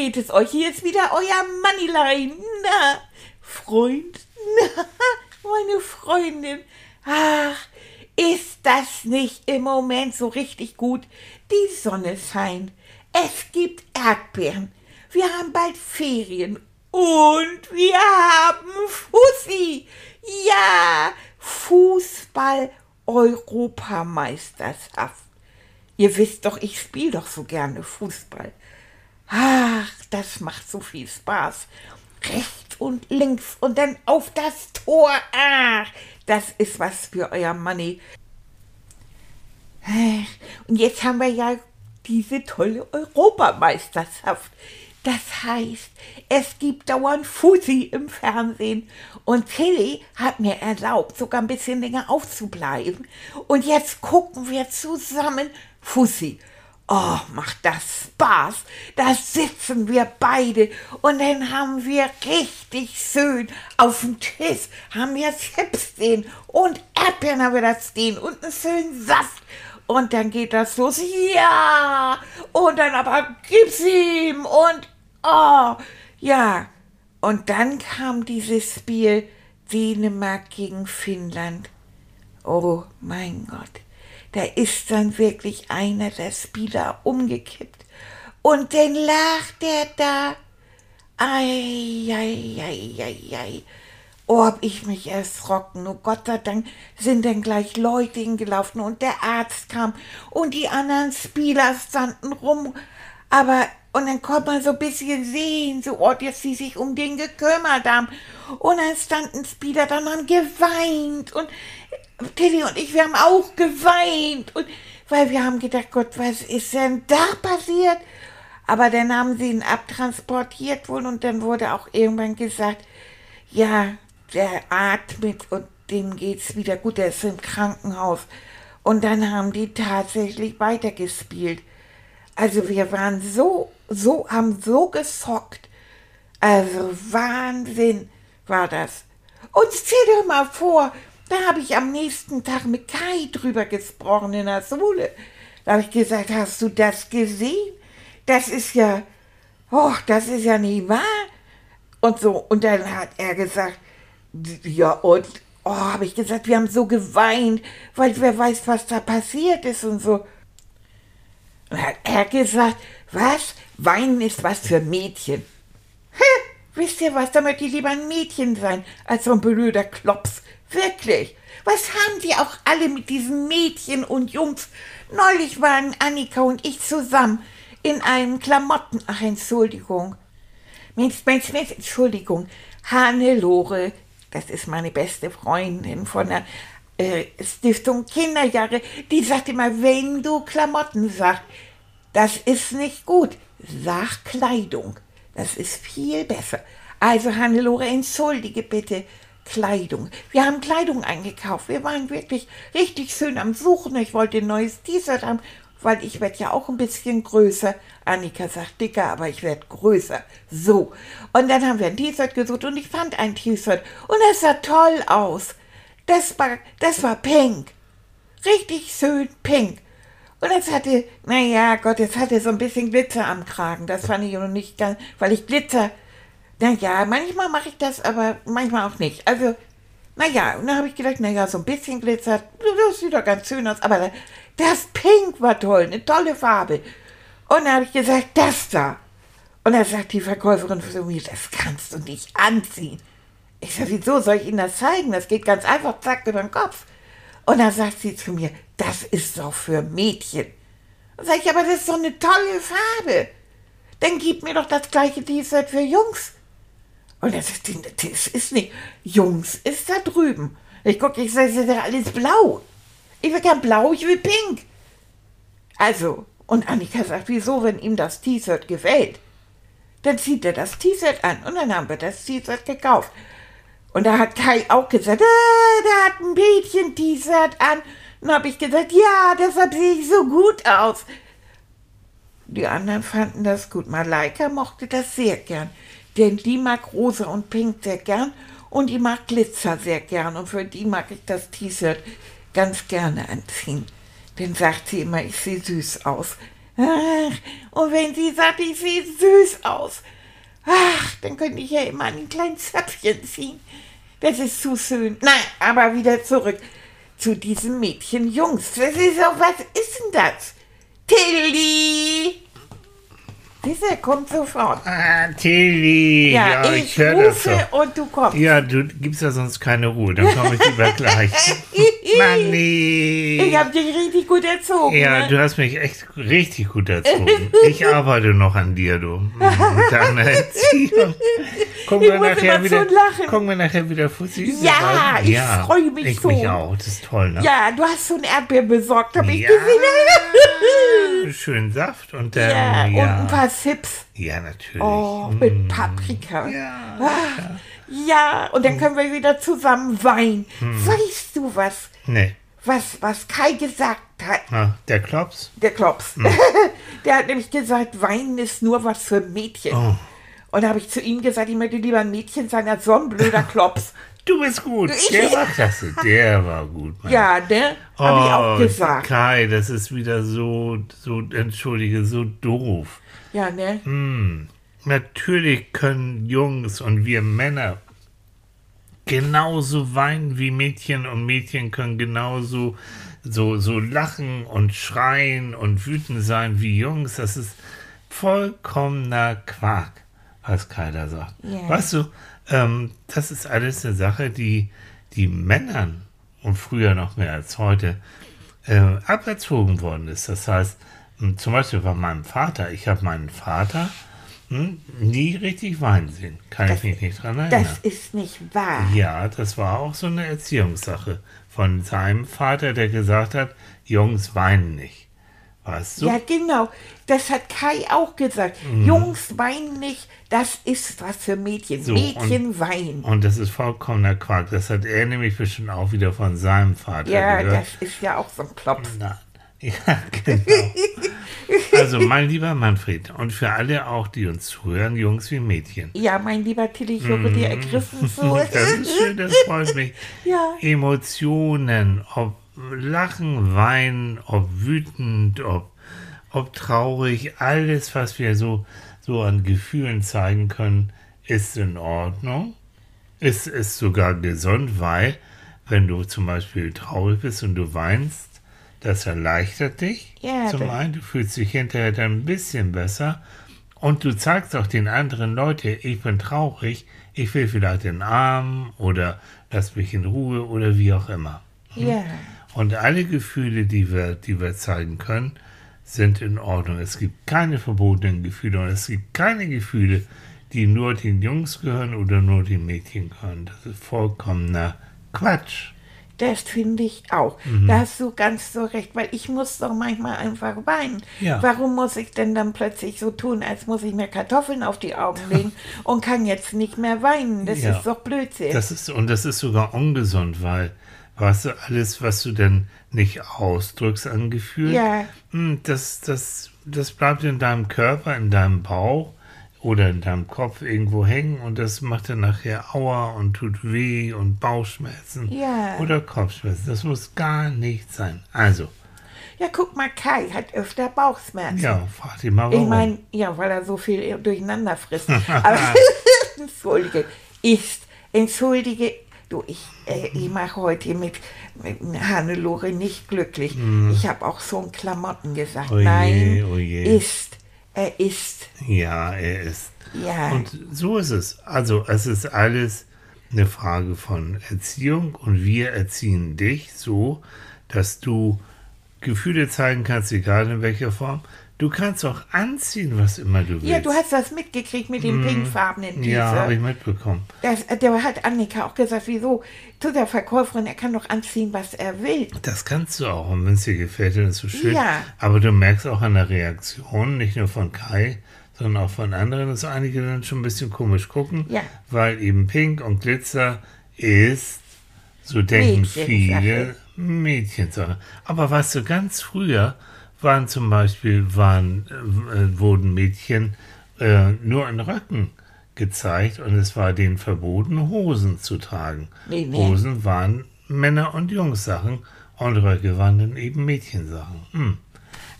Geht es euch? Hier ist wieder euer Moneyline. Na, Freund. Na, meine Freundin. Ach, ist das nicht im Moment so richtig gut? Die Sonne scheint. Es gibt Erdbeeren. Wir haben bald Ferien. Und wir haben Fussi. Ja, Fußball Europameisterschaft. Ihr wisst doch, ich spiele doch so gerne Fußball. Ach, das macht so viel Spaß. Rechts und links und dann auf das Tor. Ach, das ist was für euer Money. Und jetzt haben wir ja diese tolle Europameisterschaft. Das heißt, es gibt dauernd Fusi im Fernsehen. Und Tilly hat mir erlaubt, sogar ein bisschen länger aufzubleiben. Und jetzt gucken wir zusammen Fusi. Oh, macht das Spaß. Da sitzen wir beide und dann haben wir richtig schön auf dem Tisch, haben wir Chips stehen und Erdbeeren haben wir da stehen und einen schönen Saft. Und dann geht das los, ja, und dann aber gib's ihm und oh, ja. Und dann kam dieses Spiel Dänemark gegen Finnland. Oh mein Gott, da ist dann wirklich einer der Spieler umgekippt. Und dann lag der da. Ei, ei, ei, ei, ei. Oh, hab ich mich erschrocken. Oh Gott sei Dank sind dann gleich Leute hingelaufen und der Arzt kam und die anderen Spieler standen rum. Aber, und dann konnte man so ein bisschen sehen, so, oh, dass sie sich um den gekümmert haben. Und dann standen Spieler dann haben geweint und Tilly und ich, wir haben auch geweint. Und weil wir haben gedacht, Gott, was ist denn da passiert? Aber dann haben sie ihn abtransportiert wohl und dann wurde auch irgendwann gesagt, ja, der atmet und dem geht's wieder gut, der ist im Krankenhaus. Und dann haben die tatsächlich weitergespielt. Also wir waren so, so, haben so gesockt. Also Wahnsinn war das. Und stell dir mal vor, da habe ich am nächsten Tag mit Kai drüber gesprochen in der Schule. Da habe ich gesagt, hast du das gesehen? Das ist ja, oh, das ist ja nicht wahr. Und so, und dann hat er gesagt, ja, und oh, habe ich gesagt, wir haben so geweint, weil wer weiß, was da passiert ist und so. Und hat er gesagt, was? Weinen ist was für Mädchen. Hä? Wisst ihr was, da möchte ich lieber ein Mädchen sein, als so ein blöder Klops. Wirklich. Was haben die auch alle mit diesen Mädchen und Jungs? Neulich waren Annika und ich zusammen in einem Klamotten... Ach, Entschuldigung. Mensch, Mensch, Mensch, Entschuldigung. Hannelore das ist meine beste Freundin von der äh, Stiftung Kinderjahre, die sagt immer, wenn du Klamotten sagst, das ist nicht gut. Sag Kleidung. Das ist viel besser. Also, Hannelore, entschuldige bitte. Kleidung. Wir haben Kleidung eingekauft. Wir waren wirklich richtig schön am Suchen. Ich wollte ein neues T-Shirt haben weil ich werde ja auch ein bisschen größer. Annika sagt dicker, aber ich werde größer. So. Und dann haben wir ein T-Shirt gesucht und ich fand ein T-Shirt und es sah toll aus. Das war, das war pink. Richtig schön pink. Und es hatte, naja, Gott, es hatte so ein bisschen Glitzer am Kragen. Das fand ich noch nicht ganz, weil ich Glitzer, naja, manchmal mache ich das, aber manchmal auch nicht. Also, naja, und dann habe ich gedacht, naja, so ein bisschen Glitzer, das sieht doch ganz schön aus. Aber das Pink war toll, eine tolle Farbe. Und dann habe ich gesagt, das da. Und dann sagt die Verkäuferin zu mir, das kannst du nicht anziehen. Ich sage, wieso soll ich Ihnen das zeigen? Das geht ganz einfach, zack, über den Kopf. Und dann sagt sie zu mir, das ist doch für Mädchen. Dann sage ich, aber das ist doch eine tolle Farbe. Dann gib mir doch das gleiche T-Shirt für Jungs. Und das ist, das ist nicht, Jungs ist da drüben. Ich gucke, ich sage, das ist ja alles blau. Ich will kein Blau, ich will Pink. Also, und Annika sagt, wieso, wenn ihm das T-Shirt gefällt? Dann zieht er das T-Shirt an und dann haben wir das T-Shirt gekauft. Und da hat Kai auch gesagt, äh, da hat ein Mädchen T-Shirt an. Und habe ich gesagt, ja, deshalb sehe ich so gut aus. Die anderen fanden das gut. Malaika mochte das sehr gern, denn die mag rosa und pink sehr gern und die mag Glitzer sehr gern und für die mag ich das T-Shirt ganz gerne anziehen. Dann sagt sie immer, ich sehe süß aus. Und wenn sie sagt, ich sehe süß aus, ach, dann könnte ich ja immer einen kleinen Zöpfchen ziehen. Das ist zu schön. Nein, aber wieder zurück zu diesen Mädchen Jungs. Das ist doch, was ist denn das? Tilly! Dieser kommt sofort. Ah, Tilly. Ja, Ja, ich, ich, höre das rufe doch. und du kommst. Ja, du gibst ja sonst keine Ruhe, dann komme ich lieber gleich. Manni. Ich hab dich richtig gut erzogen. Ja, ne? du hast mich echt richtig gut erzogen. Ich arbeite noch an dir, du. Mm, Deine Erziehung. Gucken Ich wir muss nachher so wieder, lachen. gucken wir nachher wieder Fussi. Ja, ich freu mich ich so. mich auch, das ist toll, ne? Ja, du hast so ein Erdbeer besorgt, hab ich Ja. gesehen. Schön Saft und ja, dann, und ja. ein paar Sips. Ja, natürlich. Oh, mit Paprika. Ja. Ah, ja, und dann können wir wieder zusammen weinen. Hm. Weißt du was? Nee. Was, was Kai gesagt hat, Ah, der Klops? der Klops. Hm. der hat nämlich gesagt, Weinen ist nur was für Mädchen. Oh. Und da habe ich zu ihm gesagt, ich möchte lieber ein Mädchen sein als so ein blöder Klops. Du bist gut. Der war klasse. Der war gut. Mann. ja, ne? Habe ich auch Oh, gesagt. Kai, das ist wieder so, so, entschuldige, so doof. Ja, ne? Hm. Natürlich können Jungs und wir Männer genauso weinen wie Mädchen und Mädchen können genauso so, so lachen und schreien und wütend sein wie Jungs. Das ist vollkommener Quark, was Kai da sagt. Ja. Weißt du, ähm, das ist alles eine Sache, die die Männern und früher noch mehr als heute äh, aberzogen worden ist. Das heißt, zum Beispiel bei meinem Vater, ich habe meinen Vater hm, nie richtig weinen sehen. Kann ich mich nicht dran erinnern. Das ist nicht wahr. Ja, das war auch so eine Erziehungssache von seinem Vater, der gesagt hat, Jungs weinen nicht. Weißt du? Ja, genau. Das hat Kai auch gesagt. Jungs weinen nicht, das ist was für Mädchen. Mhm. So, Mädchen weinen. Und das ist vollkommener Quark. Das hat er nämlich bestimmt auch wieder von seinem Vater Ja, gehört. das ist ja auch so ein Klops. Nein. Ja, genau. Also, mein lieber Manfred, und für alle auch, die uns zuhören, Jungs wie Mädchen. Ja, mein lieber Tilly, ich höre dir ergriffen zu. Mhm. Das ist schön, das freut mich. Ja. Emotionen, ob Lachen, Weinen, ob wütend, ob, ob traurig, alles, was wir so, so an Gefühlen zeigen können, ist in Ordnung. Es ist sogar gesund, weil, wenn du zum Beispiel traurig bist und du weinst, das erleichtert dich. Ja, zum einen, du fühlst dich hinterher dann ein bisschen besser. Und du zeigst auch den anderen Leuten, ich bin traurig, ich will vielleicht den Arm oder lass mich in Ruhe oder wie auch immer. Ja. Und alle Gefühle, die wir, die wir zeigen können, sind in Ordnung. Es gibt keine verbotenen Gefühle und es gibt keine Gefühle, die nur den Jungs gehören oder nur den Mädchen gehören. Das ist vollkommener Quatsch. Das finde ich auch. Mhm. Da hast du ganz so recht, weil ich muss doch manchmal einfach weinen. Ja. Warum muss ich denn dann plötzlich so tun, als muss ich mir Kartoffeln auf die Augen legen und kann jetzt nicht mehr weinen? Das Ja. ist doch Blödsinn. Das ist, und das ist sogar ungesund, weil, weißt du, alles, was du denn nicht ausdrückst an Gefühlen, Ja. hm, das, das, das bleibt in deinem Körper, in deinem Bauch oder in deinem Kopf irgendwo hängen und das macht dann nachher Aua und tut weh und Bauchschmerzen Ja. oder Kopfschmerzen. Das muss gar nicht sein. Also, ja, guck mal, Kai hat öfter Bauchschmerzen. ja, frag dich mal Ich warum. meine, ja, weil er so viel durcheinander frisst. Aber entschuldige, ist, entschuldige, du, ich, äh, ich mache heute mit, mit Hannelore nicht glücklich. Ich habe auch so ein Klamotten gesagt. Oh je, Nein, oh je. ist, er ist, ja, er ist. ja. Und so ist es. Also es ist alles eine Frage von Erziehung und wir erziehen dich so, dass du Gefühle zeigen kannst, egal in welcher Form. Du kannst auch anziehen, was immer du willst. Ja, du hast das mitgekriegt mit dem pinkfarbenen T-Shirt. Ja, habe ich mitbekommen. Das, der hat Annika auch gesagt, wieso? Zu der Verkäuferin, er kann doch anziehen, was er will. Das kannst du auch, und wenn es dir gefällt, dann ist es so schön. Ja. Aber du merkst auch an der Reaktion, nicht nur von Kai, sondern auch von anderen, dass einige dann schon ein bisschen komisch gucken, Ja. weil eben Pink und Glitzer ist, so denken Mädchensache. viele, Mädchensache. Aber weißt du, ganz früher waren zum Beispiel, waren, äh, wurden Mädchen äh, nur in Röcken gezeigt und es war denen verboten, Hosen zu tragen. Nee, nee. Hosen waren Männer- und Jungssachen und Röcke waren dann eben Mädchensachen. Hm.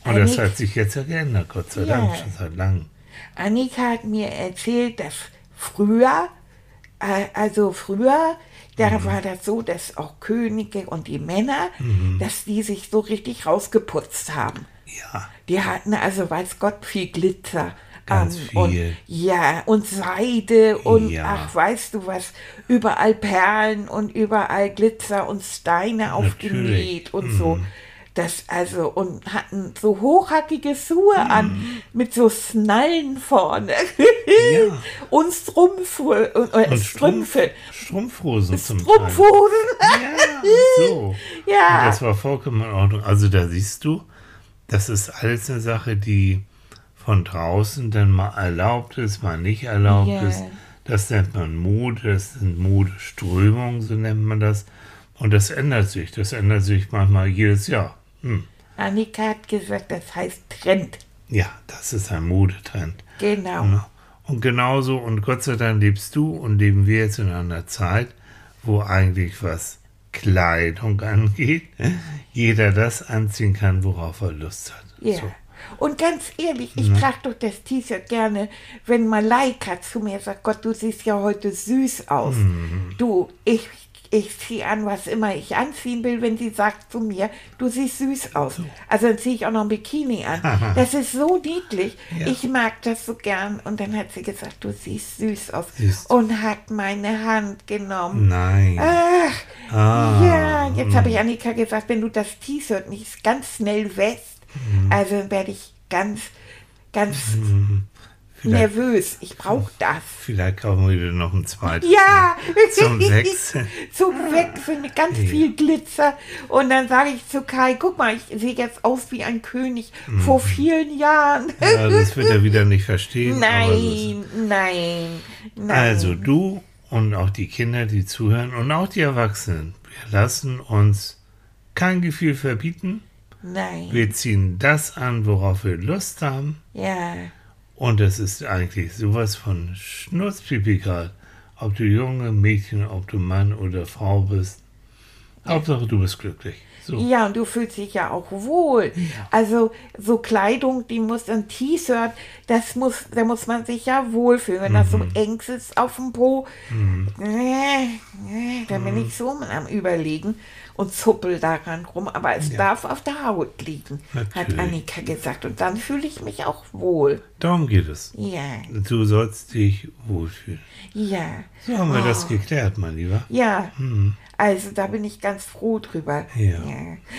Und das Annik- hat sich jetzt ja geändert, Gott sei Ja. Dank, schon seit langem. Annika hat mir erzählt, dass früher, äh, also früher, da Mhm. war das so, dass auch Könige und die Männer, Mhm. dass die sich so richtig rausgeputzt haben. Ja, Die hatten also, weiß Gott, viel Glitzer. Ganz an viel. Und, ja, und Seide und Ja. ach, weißt du was, überall Perlen und überall Glitzer und Steine aufgenäht und so. Mhm. Das also, und hatten so hochhackige Schuhe an mit so Snallen vorne. Ja. und Strumpfe, und, und Strümpfe. Strumpf, Strumpfhosen zum Teil. Strumpfhosen. Ja, so. Ja. Und das war vollkommen in Ordnung. Also da siehst du, das ist alles eine Sache, die von draußen dann mal erlaubt ist, mal nicht erlaubt Ja. ist. Das nennt man Mode, das sind Modeströmungen, so nennt man das. Und das ändert sich. Das ändert sich manchmal jedes Jahr. Hm. Annika hat gesagt, das heißt Trend. Ja, das ist ein Modetrend. Genau. Ja. Und genauso, und Gott sei Dank lebst du und leben wir jetzt in einer Zeit, wo eigentlich was Kleidung angeht, jeder das anziehen kann, worauf er Lust hat. Ja. So. Und ganz ehrlich, ich trage doch das T-Shirt gerne, wenn Malaika zu mir sagt, Gott, du siehst ja heute süß aus. Mhm. Du, ich, ich ziehe an, was immer ich anziehen will, wenn sie sagt zu mir, du siehst süß aus. Also dann ziehe ich auch noch ein Bikini an. das ist so niedlich. Ja. Ich mag das so gern. Und dann hat sie gesagt, du siehst süß aus. Siehst. Und hat meine Hand genommen. Nein. Ach, Ah. ja, jetzt habe ich Annika gesagt, wenn du das T-Shirt nicht ganz schnell wässt, Mhm. also werde ich ganz, ganz Vielleicht, nervös. Ich brauche das. vielleicht kaufen wir dir noch ein zweites. Ja, Zum Wechseln. Zum Wechseln mit ganz viel Glitzer. Und dann sage ich zu Kai, guck mal, ich sehe jetzt aus wie ein König vor vielen Jahren. Mhm. Ja, das wird er wieder nicht verstehen. aber so nein, nein, nein. Also du und auch die Kinder, die zuhören und auch die Erwachsenen, wir lassen uns kein Gefühl verbieten. nein. Wir ziehen das an, worauf wir Lust haben. Ja, Und es ist eigentlich sowas von Schnurzpipi grad. Ob du junge Mädchen, ob du Mann oder Frau bist. Hauptsache du bist glücklich. So. Ja, und du fühlst dich ja auch wohl. Also so Kleidung, die muss ein T-Shirt, das muss, da muss man sich ja wohlfühlen. Wenn das so Mhm. eng sitzt auf dem Po, äh, äh, da bin ich so am überlegen und zuppel daran rum. Aber es darf auf der Haut liegen, hat Natürlich. Annika gesagt. Und dann fühle ich mich auch wohl. Darum geht es. Ja, Du sollst dich wohlfühlen. ja, So haben wir Oh. das geklärt, mein Lieber. ja. Also da bin ich ganz froh drüber. Ja.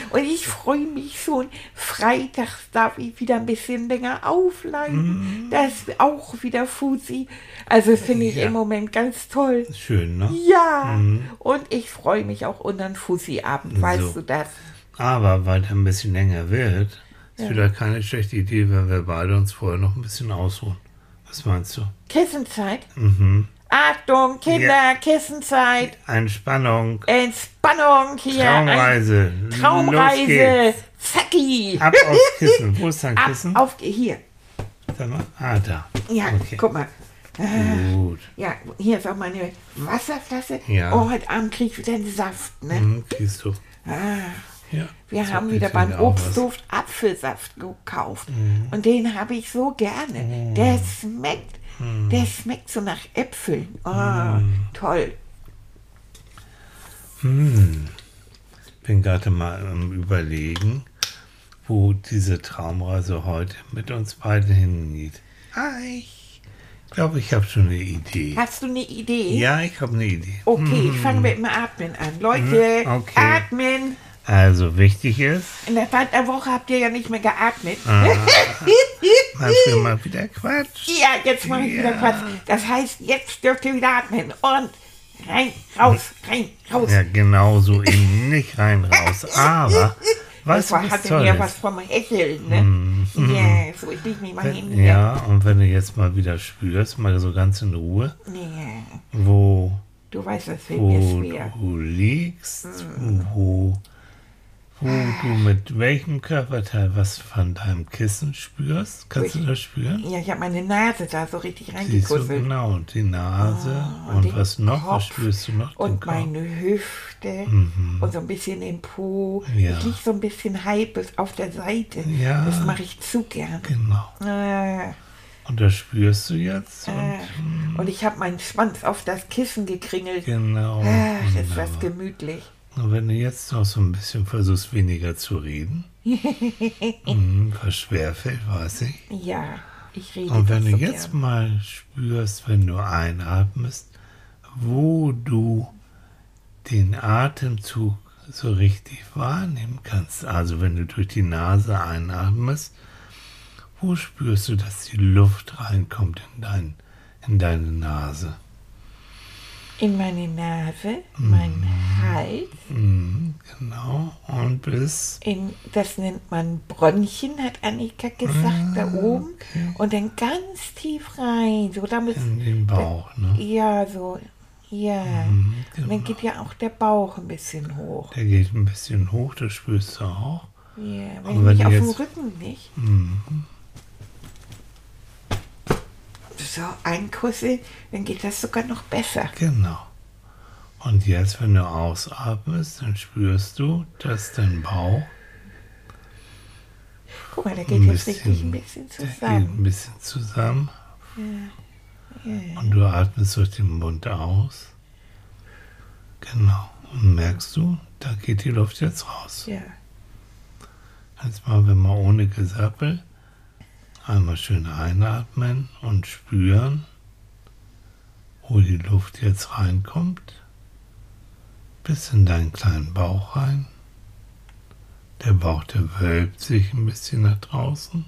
Und ich freue mich schon. Freitags darf ich wieder ein bisschen länger aufleihen. Mhm. Das ist auch wieder Fusi. Also finde ich Ja. im Moment ganz toll. Schön, ne? Ja, und ich freue mich auch unter einen Fussi-Abend, weißt So. du das? Aber weil der ein bisschen länger wird, ist vielleicht keine schlechte Idee, wenn wir beide uns vorher noch ein bisschen ausruhen. Was meinst du? Kissenzeit. Mhm. Achtung, Kinder, Ja. Kissenzeit. Entspannung, Entspannung hier. Ein Traumreise. Los Traumreise. Zacki. Ab aufs Kissen. Wo ist dein Ab Kissen? auf, hier. Ah, da. Ja, Okay. guck mal. Gut. Ja, hier ist auch meine Wasserflasche. Ja. Oh, heute Abend krieg ich wieder einen Saft, ne? Hm, siehst du. Ah, Ja. wir haben wieder beim. Obstduft Apfelsaft gekauft. Mhm. Und den habe ich so gerne. Der schmeckt, Mhm. der schmeckt so nach Äpfeln. Oh, toll. Hm. Bin gerade mal am Überlegen, wo diese Traumreise heute mit uns beiden hingeht. Ah, ich glaube, ich habe schon eine Idee. Hast du eine Idee? Ja, ich habe eine Idee. Okay, ich fange mit dem Atmen an. Leute, Mhm, okay. atmen. Also wichtig ist, In der Zeit der Woche habt ihr ja nicht mehr geatmet. Ah. mal für mal wieder Quatsch. ja, jetzt mache ich wieder Quatsch. Das heißt, jetzt dürft ihr wieder atmen. Und rein, raus, rein, raus. Ja, genau so eben nicht rein raus. Aber, du, das was hatte toll mir was vom Hecheln, ne? Ja, so, ich mich mal hin. hier. Ja, und wenn du jetzt mal wieder spürst, mal so ganz in Ruhe, Ja, wo, du weißt, das fällt mir wo schwer. du liegst, wo, wo du mit welchem Körperteil was von deinem Kissen spürst. Kannst du Durch- das spüren? Ja, ich habe meine Nase da so richtig Siehst du reingekusselt. genau, die Nase und und was noch? Was Kopf spürst du noch? Und meine Hüfte und so ein bisschen den Po. Ja. Ich lieg so ein bisschen halb auf der Seite. Ja. Das mache ich zu gern. Genau. Äh, Und das spürst du jetzt? Und, äh. Und ich habe meinen Schwanz auf das Kissen gekringelt. genau. Ah, das ist wunderbar. das gemütlich. Und wenn du jetzt noch so ein bisschen versuchst, weniger zu reden, mhm, was schwerfällt, weiß ich. Ja, ich rede Und wenn du so jetzt gern. mal spürst, wenn du einatmest, wo du den Atemzug so richtig wahrnehmen kannst, also wenn du durch die Nase einatmest, wo spürst du, dass die Luft reinkommt in, dein, in deine Nase? In meine Nase, meinen Hals, Mhm, genau. Und bis in, das nennt man Bronchien, hat Annika gesagt, da oben. Und dann ganz tief rein, so damit, in den Bauch, ne? ja, so, ja. Mhm, Und dann geht ja auch der Bauch ein bisschen hoch. Der geht ein bisschen hoch, das spürst du auch. Ja, Aber wenn wenn ich auf dem Rücken nicht. Mhm. So einkussel, dann geht das sogar noch besser. Genau. Und jetzt, wenn du ausatmest, dann spürst du, dass dein Bauch Guck mal, der geht ein jetzt richtig ein bisschen zusammen. ein bisschen zusammen. Und du atmest durch den Mund aus. Genau. Und merkst du, da geht die Luft jetzt raus. Ja. Jetzt machen wir mal ohne Gesappel. Einmal schön einatmen und spüren, wo die Luft jetzt reinkommt. Bis in deinen kleinen Bauch rein. Der Bauch, der wölbt sich ein bisschen nach draußen.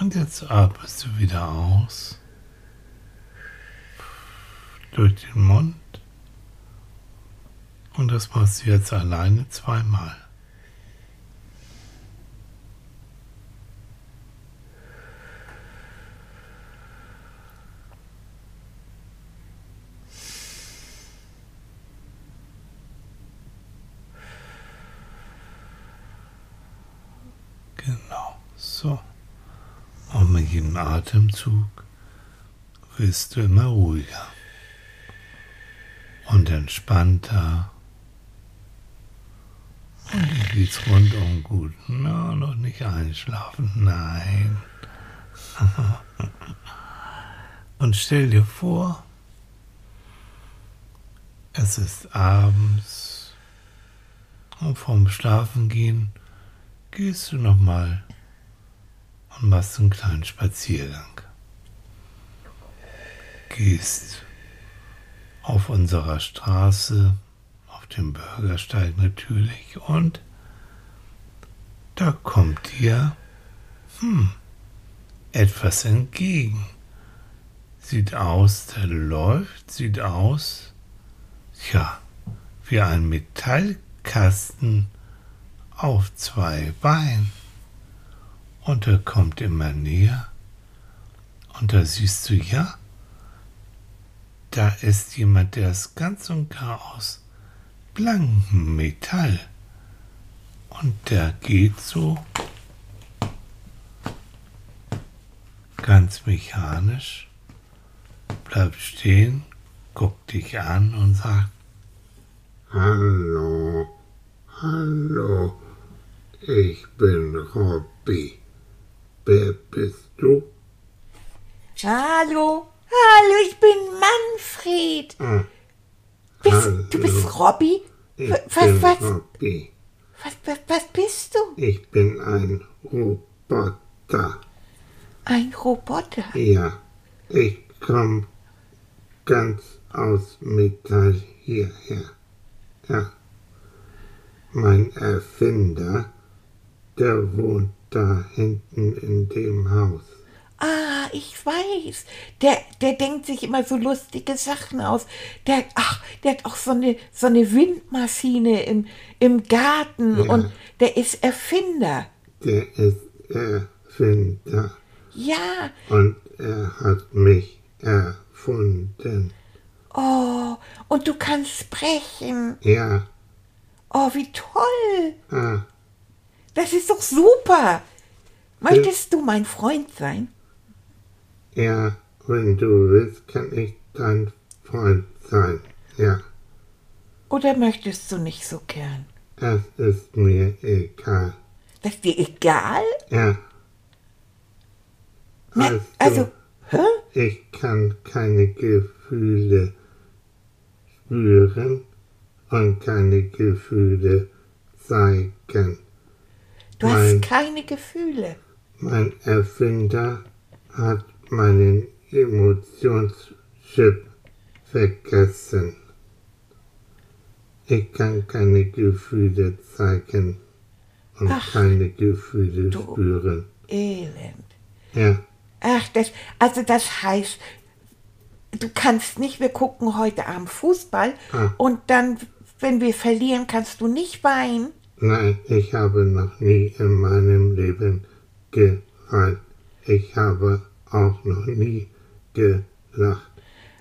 Und jetzt atmest du wieder aus. Durch den Mund. Und das machst du jetzt alleine zweimal. Genau, so. Und mit jedem Atemzug wirst du immer ruhiger und entspannter. Und dir geht's rundum gut. Na, noch nicht einschlafen, nein. Und stell dir vor, es ist abends und vorm Schlafengehen gehst du nochmal und machst einen kleinen Spaziergang. Gehst auf unserer Straße, auf dem Bürgersteig natürlich, und da kommt dir hm, etwas entgegen. Sieht aus, der läuft, sieht aus, ja, wie ein Metallkasten auf zwei Beinen. Und er kommt immer näher. Und da siehst du, ja, da ist jemand, der ist ganz und gar aus blankem Metall. Und der geht so ganz mechanisch, bleibt stehen, guckt dich an und sagt, Hallo, hallo, ich bin Robby. Wer bist du? Hallo, hallo, ich bin Manfred. Ah, Bist, du bist Robby? Ich Was, bin was, Robby. was, was, was bist du? Ich bin ein Roboter. Ein Roboter. Ja, ich komme ganz aus Metall hierher. Ja. mein Erfinder, der wohnt da hinten in dem Haus. Ah, ich weiß. Der, der denkt sich immer so lustige Sachen aus. Der, ach, der hat auch so eine, so eine Windmaschine im, im Garten Ja. und der ist Erfinder. Der ist Erfinder Ja, und er hat mich erfunden. oh, und du kannst sprechen. Ja, Oh, wie toll. ah, Das ist doch super. Möchtest du mein Freund sein? ja, wenn du willst, kann ich dein Freund sein. Ja, Oder möchtest du nicht so gern? es ist mir egal. Das ist dir egal? Ja, Na, Weißt du, also, hä? ich kann keine Gefühle spüren und keine Gefühle zeigen. Du Nein. hast keine Gefühle. Mein Erfinder hat meinen Emotionschip vergessen. Ich kann keine Gefühle zeigen und Ach, keine Gefühle du- spüren. Elend. Ja, Ach, das, also das heißt, du kannst nicht, wir gucken heute Abend Fußball Ah. und dann, wenn wir verlieren, kannst du nicht weinen. Nein, ich habe noch nie in meinem Leben geweint. Ich habe auch noch nie gelacht.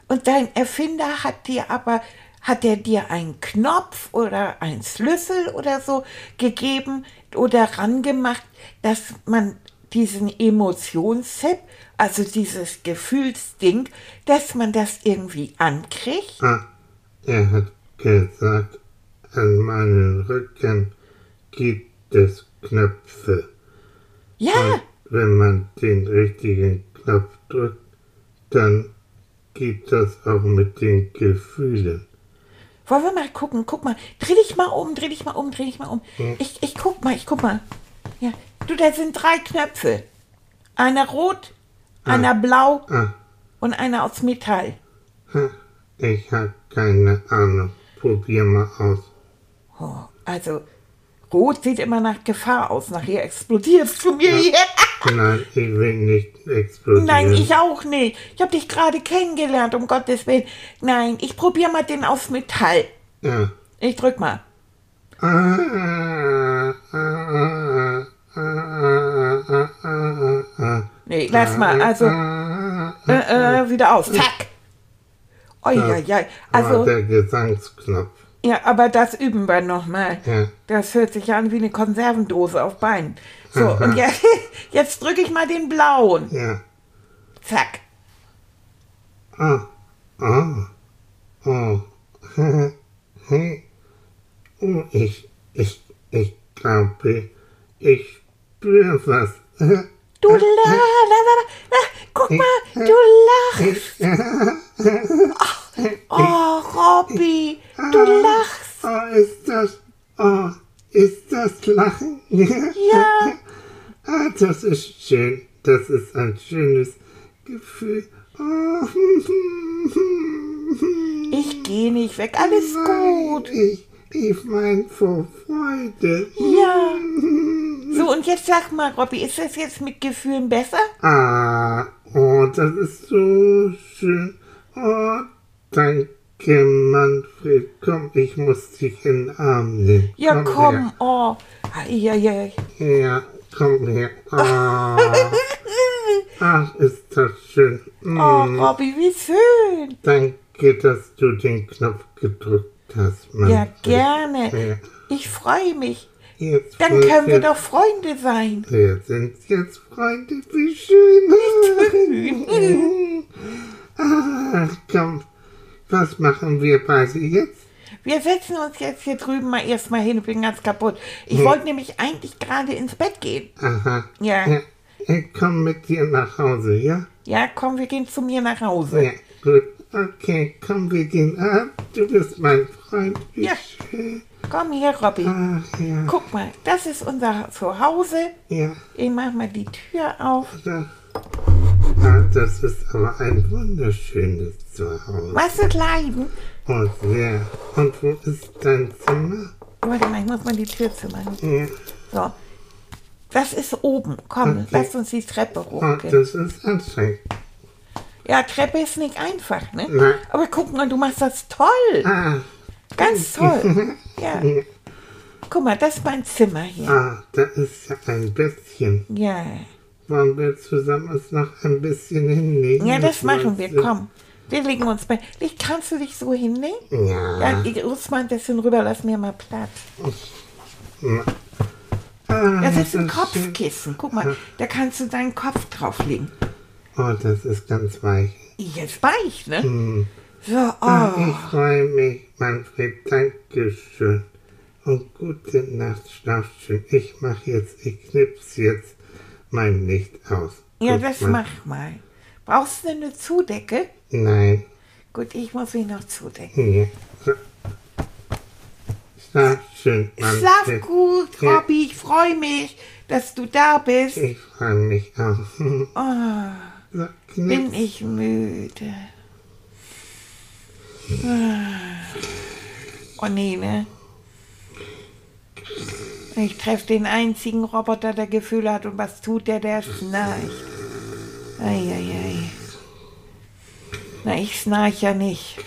Und dein Erfinder hat dir aber, hat er dir einen Knopf oder einen Schlüssel oder so gegeben oder rangemacht, dass man diesen Emotionszip, also dieses Gefühlsding, dass man das irgendwie ankriegt? Ah, er hat gesagt, an meinem Rücken gibt es Knöpfe. Ja, Wenn man den richtigen Knopf drückt, dann geht das auch mit den Gefühlen. wollen wir mal gucken, guck mal, dreh dich mal um, dreh dich mal um, dreh dich mal um. Ich, ich guck mal, ich guck mal. Ja, du, da sind drei Knöpfe. Einer rot, einer blau Ah, und einer aus Metall. ha, ich habe keine Ahnung. Probier mal aus. Oh, also, rot sieht immer nach Gefahr aus. Nachher explodierst du mir hier. Nein, ich will nicht explodieren. Nein, ich auch nicht. Ich habe dich gerade kennengelernt, um Gottes Willen. Nein, ich probiere mal den aus Metall. Ja. Ich drück mal. Nee, lass mal. Also, äh, äh, wieder aus. Zack. Oi, ja, ja. Also, der Gesangsknopf. Ja, aber das üben wir nochmal. Ja. Das hört sich an wie eine Konservendose auf Beinen. So, Aha. und jetzt, jetzt drücke ich mal den blauen. Ja. Zack. Ah, ah, oh. oh, ich, ich, ich glaube, ich spüre was. Du la, la, la, la. Guck mal, du lachst. Oh, Robby, du lachst. Oh, ist das, oh, ist das Lachen? Ja. Ah, das ist schön. Das ist ein schönes Gefühl. Oh. Ich gehe nicht weg, alles gut. Ich, ich mein vor Freude. Ja. So, und jetzt sag mal, Robby, ist das jetzt mit Gefühlen besser? Ah, oh, das ist so schön. Oh, danke, Manfred. Komm, ich muss dich in den Arm nehmen. Ja, komm, oh. Ja, ja. Her. Ja, komm her. Ah, ach, ist das schön. Mm, Oh, Robby, wie schön. Danke, dass du den Knopf gedrückt hast, Ja, Manfred. gerne. Ja. Ich freue mich. Jetzt Dann können wir doch Freunde sein. Wir sind jetzt Freunde, wie schön. Ach, komm, was machen wir beide jetzt? Wir setzen uns jetzt hier drüben mal erstmal hin. Ich bin ganz kaputt. Ich Hm. wollte nämlich eigentlich gerade ins Bett gehen. Aha. Ja. ja. Ich komm mit dir nach Hause, ja? Ja, komm, wir gehen zu mir nach Hause. Ja, gut. Okay, komm, wir gehen ab. Du bist mein Freund. Wie Ja. Komm hier, Robby. Ach, ja. Guck mal, das ist unser Zuhause. Ja, Ich mach mal die Tür auf. Ah, das ist aber ein wunderschönes Zuhause. Was ist Leiden? Und ja, und wo ist dein Zimmer? Oh, warte mal, ich muss mal die Tür zumachen. Ja. So. Das ist oben. Komm, Okay. lass uns die Treppe Oh, hochgehen. das ist anstrengend. Ja, Treppe ist nicht einfach, ne? Nein. Aber guck mal, du machst das toll. Ah, Ganz toll. Ja. Guck mal, das ist mein Zimmer hier. ah, da ist ja ein Bettchen. Ja. Wollen wir zusammen uns noch ein bisschen hinlegen? Ja, das machen wir. Komm. Wir legen uns bei. Kannst du dich so hinlegen? Ja. Ja, ich rutsch mal ein bisschen rüber, lass mir mal Platz. Ah, Das ist ein schön. Kopfkissen. Guck mal, da kannst du deinen Kopf drauflegen. Oh, das ist ganz weich. Jetzt weich, ne? Hm. So, Ah. Ich freue mich, Manfred. Dankeschön. Und gute Nacht, schlaf schön. Ich mach jetzt, ich knips jetzt mein Licht aus. Ja, Gut, das Mann. mach mal. Brauchst du eine Zudecke? Nein. Gut, ich muss mich noch zudecken. Ja. Schlaf schön, Manfred. Schlaf gut, Ja. Robby. Ich freue mich, dass du da bist. Ich freue mich auch. Oh, So, bin ich müde. Ah. Oh nee, ne? Ich treffe den einzigen Roboter, der Gefühle hat und was tut der, der schnarcht. Eieiei. Na, ich schnarch ja nicht.